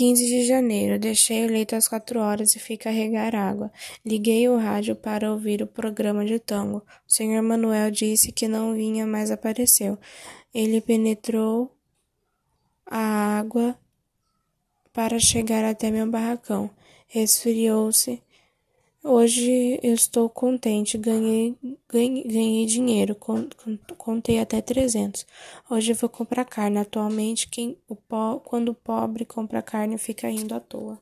15 de janeiro. Deixei o leito às quatro horas e fui carregar água. Liguei o rádio para ouvir o programa de tango. O senhor Manuel disse que não vinha, mas apareceu. Ele penetrou a água para chegar até meu barracão. Resfriou-se. Hoje eu estou contente, ganhei, ganhei, ganhei dinheiro, contei até 300. Hoje vou comprar carne. Atualmente, quem, o po, quando o pobre compra carne, fica indo à toa.